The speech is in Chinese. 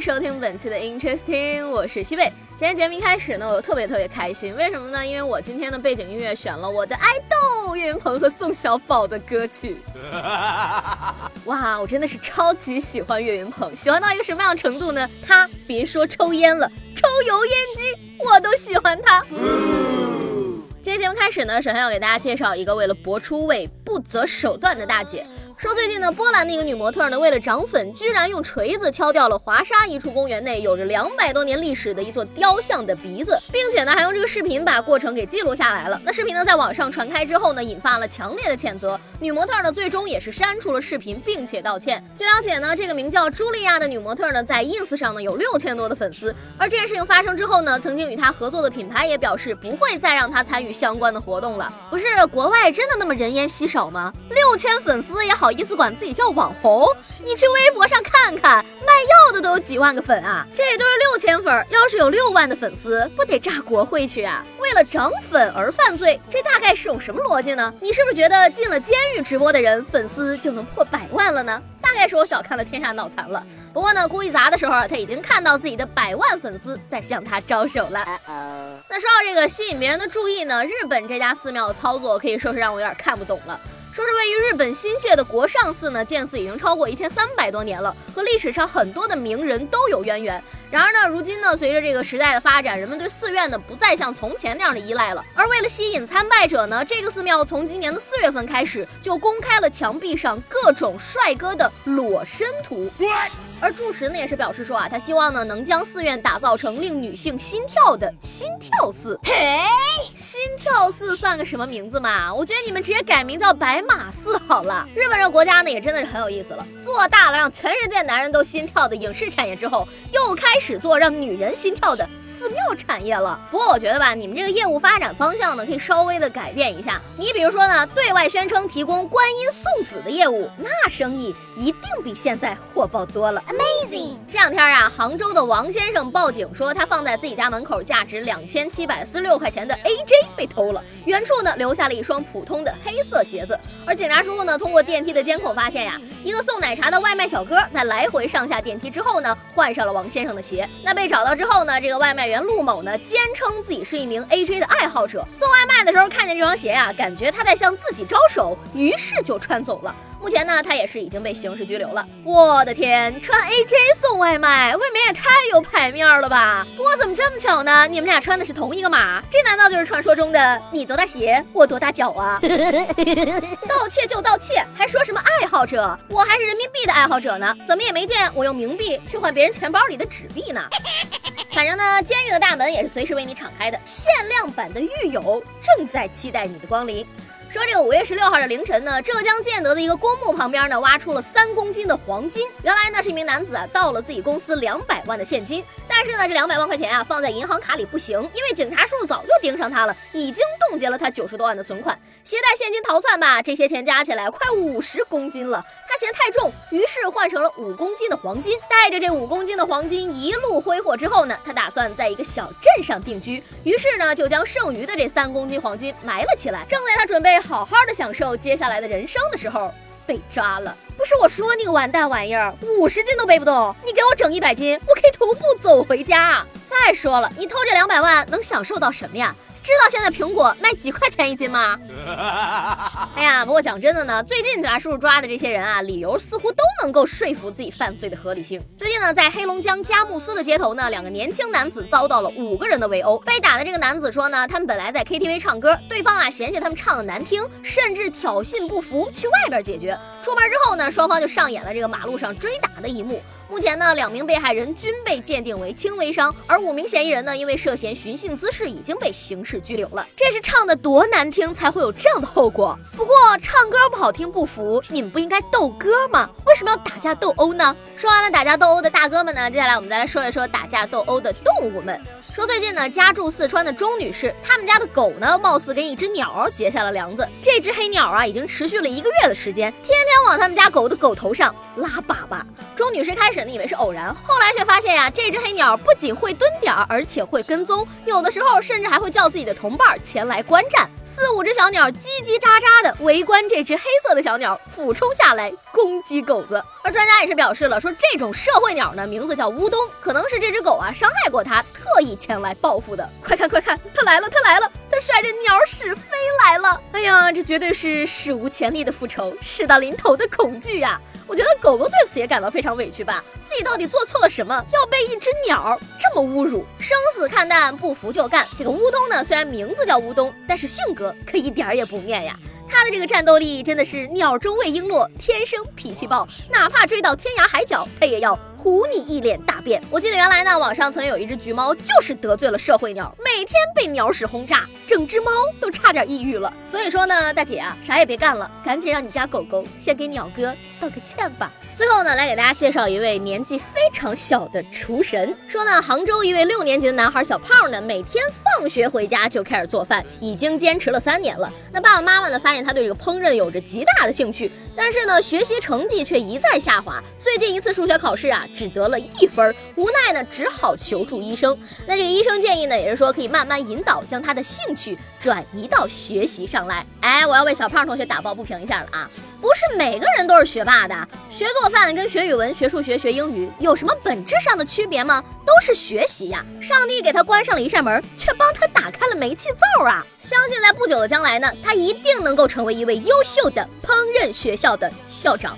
迎收听本期的 Interesting，我是西贝。今天节目一开始呢，我特别特别开心，为什么呢？因为我今天的背景音乐选了我的爱豆岳云鹏和宋小宝的歌曲。哇，我真的是超级喜欢岳云鹏，喜欢到一个什么样的程度呢？他别说抽烟了，抽油烟机我都喜欢他。今天节目开始呢，首先要给大家介绍一个为了博出位不择手段的大姐。说最近呢，波兰的一个女模特呢，为了涨粉，居然用锤子敲掉了华沙一处公园内有着两百多年历史的一座雕像的鼻子，并且呢，还用这个视频把过程给记录下来了。那视频呢，在网上传开之后呢，引发了强烈的谴责。女模特呢，最终也是删除了视频，并且道歉。据了解呢，这个名叫茱莉亚的女模特呢，在 ins 上呢有六千多的粉丝。而这件事情发生之后呢，曾经与她合作的品牌也表示不会再让她参与相关的活动了。不是国外真的那么人烟稀少吗？六千粉丝也好。意思管自己叫网红？你去微博上看看，卖药的都有几万个粉啊！这都是六千粉，要是有六万的粉丝，不得炸国会去啊？为了涨粉而犯罪，这大概是有什么逻辑呢？你是不是觉得进了监狱直播的人粉丝就能破百万了呢？大概是我小看了天下脑残了。不过呢，故意砸的时候，他已经看到自己的百万粉丝在向他招手了。那说到这个吸引别人的注意呢，日本这家寺庙的操作可以说是让我有点看不懂了。说是位于日本新泻的国上寺呢，建寺已经超过一千三百多年了，和历史上很多的名人都有渊源。然而呢，如今呢，随着这个时代的发展，人们对寺院呢不再像从前那样的依赖了。而为了吸引参拜者呢，这个寺庙从今年的四月份开始就公开了墙壁上各种帅哥的裸身图。而住持呢也是表示说啊，他希望呢能将寺院打造成令女性心跳的心跳寺。嘿，心跳寺算个什么名字嘛？我觉得你们直接改名叫白马寺好了。日本这国家呢也真的是很有意思了，做大了让全世界男人都心跳的影视产业之后，又开始做让女人心跳的寺庙产业了。不过我觉得吧，你们这个业务发展方向呢可以稍微的改变一下。你比如说呢，对外宣称提供观音送子的业务，那生意一定比现在火爆多了。Amazing！这两天啊，杭州的王先生报警说，他放在自己家门口价值两千七百四十六块钱的 AJ 被偷了，远处呢留下了一双普通的黑色鞋子。而警察叔叔呢，通过电梯的监控发现呀，一个送奶茶的外卖小哥在来回上下电梯之后呢，换上了王先生的鞋。那被找到之后呢，这个外卖员陆某呢，坚称自己是一名 AJ 的爱好者，送外卖的时候看见这双鞋啊，感觉他在向自己招手，于是就穿走了。目前呢，他也是已经被刑事拘留了。我的天，穿 AJ 送外卖，未免也太有牌面了吧？不过怎么这么巧呢？你们俩穿的是同一个码，这难道就是传说中的你多大鞋，我多大脚啊？盗窃就盗窃，还说什么爱好者？我还是人民币的爱好者呢，怎么也没见我用冥币去换别人钱包里的纸币呢？反正呢，监狱的大门也是随时为你敞开的，限量版的狱友正在期待你的光临。说这个五月十六号的凌晨呢，浙江建德的一个公墓旁边呢，挖出了三公斤的黄金。原来呢是一名男子啊盗了自己公司两百万的现金，但是呢这两百万块钱啊放在银行卡里不行，因为警察叔叔早就盯上他了，已经冻结了他九十多万的存款。携带现金逃窜吧，这些钱加起来快五十公斤了，他嫌太重，于是换成了五公斤的黄金。带着这五公斤的黄金一路挥霍之后呢，他打算在一个小镇上定居，于是呢就将剩余的这三公斤黄金埋了起来。正在他准备。好好的享受接下来的人生的时候，被抓了。不是我说你个完蛋玩意儿，五十斤都背不动，你给我整一百斤，我可以徒步走回家。再说了，你偷这两百万能享受到什么呀？知道现在苹果卖几块钱一斤吗？哎呀，不过讲真的呢，最近咱叔叔抓的这些人啊，理由似乎都能够说服自己犯罪的合理性。最近呢，在黑龙江佳木斯的街头呢，两个年轻男子遭到了五个人的围殴。被打的这个男子说呢，他们本来在 KTV 唱歌，对方啊嫌弃他们唱的难听，甚至挑衅不服，去外边解决。出门之后呢，双方就上演了这个马路上追打的一幕。目前呢，两名被害人均被鉴定为轻微伤，而五名嫌疑人呢，因为涉嫌寻衅滋事，已经被刑事拘留了。这是唱的多难听，才会有这样的后果？不过唱歌不好听不服，你们不应该斗歌吗？为什么要打架斗殴呢？说完了打架斗殴的大哥们呢，接下来我们再来说一说打架斗殴的动物们。说最近呢，家住四川的钟女士，他们家的狗呢，貌似跟一只鸟结下了梁子。这只黑鸟啊，已经持续了一个月的时间，天天往他们家狗的狗头上拉粑粑。钟女士开始呢以为是偶然，后来却发现呀，这只黑鸟不仅会蹲点儿，而且会跟踪，有的时候甚至还会叫自己的同伴前来观战。四五只小鸟叽叽喳喳的围观这只黑色的小鸟，俯冲下来攻击狗子。而专家也是表示了，说这种社会鸟呢，名字叫乌冬，可能是这只狗啊伤害过它，特意前来报复的。快看快看，它来了，它来了，它甩着鸟屎飞来了！哎呀，这绝对是史无前例的复仇，事到临头的恐惧呀！我觉得狗狗对此也感到非常委屈吧，自己到底做错了什么，要被一只鸟这么侮辱？生死看淡，不服就干。这个乌冬呢，虽然名字叫乌冬，但是性格可一点儿也不面呀。他的这个战斗力真的是鸟中未璎珞，天生脾气暴，哪怕追到天涯海角，他也要。唬你一脸大便！我记得原来呢，网上曾有一只橘猫，就是得罪了社会鸟，每天被鸟屎轰炸，整只猫都差点抑郁了。所以说呢，大姐啊，啥也别干了，赶紧让你家狗狗先给鸟哥道个歉吧。最后呢，来给大家介绍一位年纪非常小的厨神。说呢，杭州一位六年级的男孩小胖呢，每天放学回家就开始做饭，已经坚持了三年了。那爸爸妈妈呢，发现他对这个烹饪有着极大的兴趣，但是呢，学习成绩却一再下滑。最近一次数学考试啊。只得了一分，无奈呢，只好求助医生。那这个医生建议呢，也是说可以慢慢引导，将他的兴趣转移到学习上来。哎，我要为小胖同学打抱不平一下了啊！不是每个人都是学霸的，学做饭跟学语文、学数学、学英语有什么本质上的区别吗？都是学习呀！上帝给他关上了一扇门，却帮他打开了煤气灶啊！相信在不久的将来呢，他一定能够成为一位优秀的烹饪学校的校长。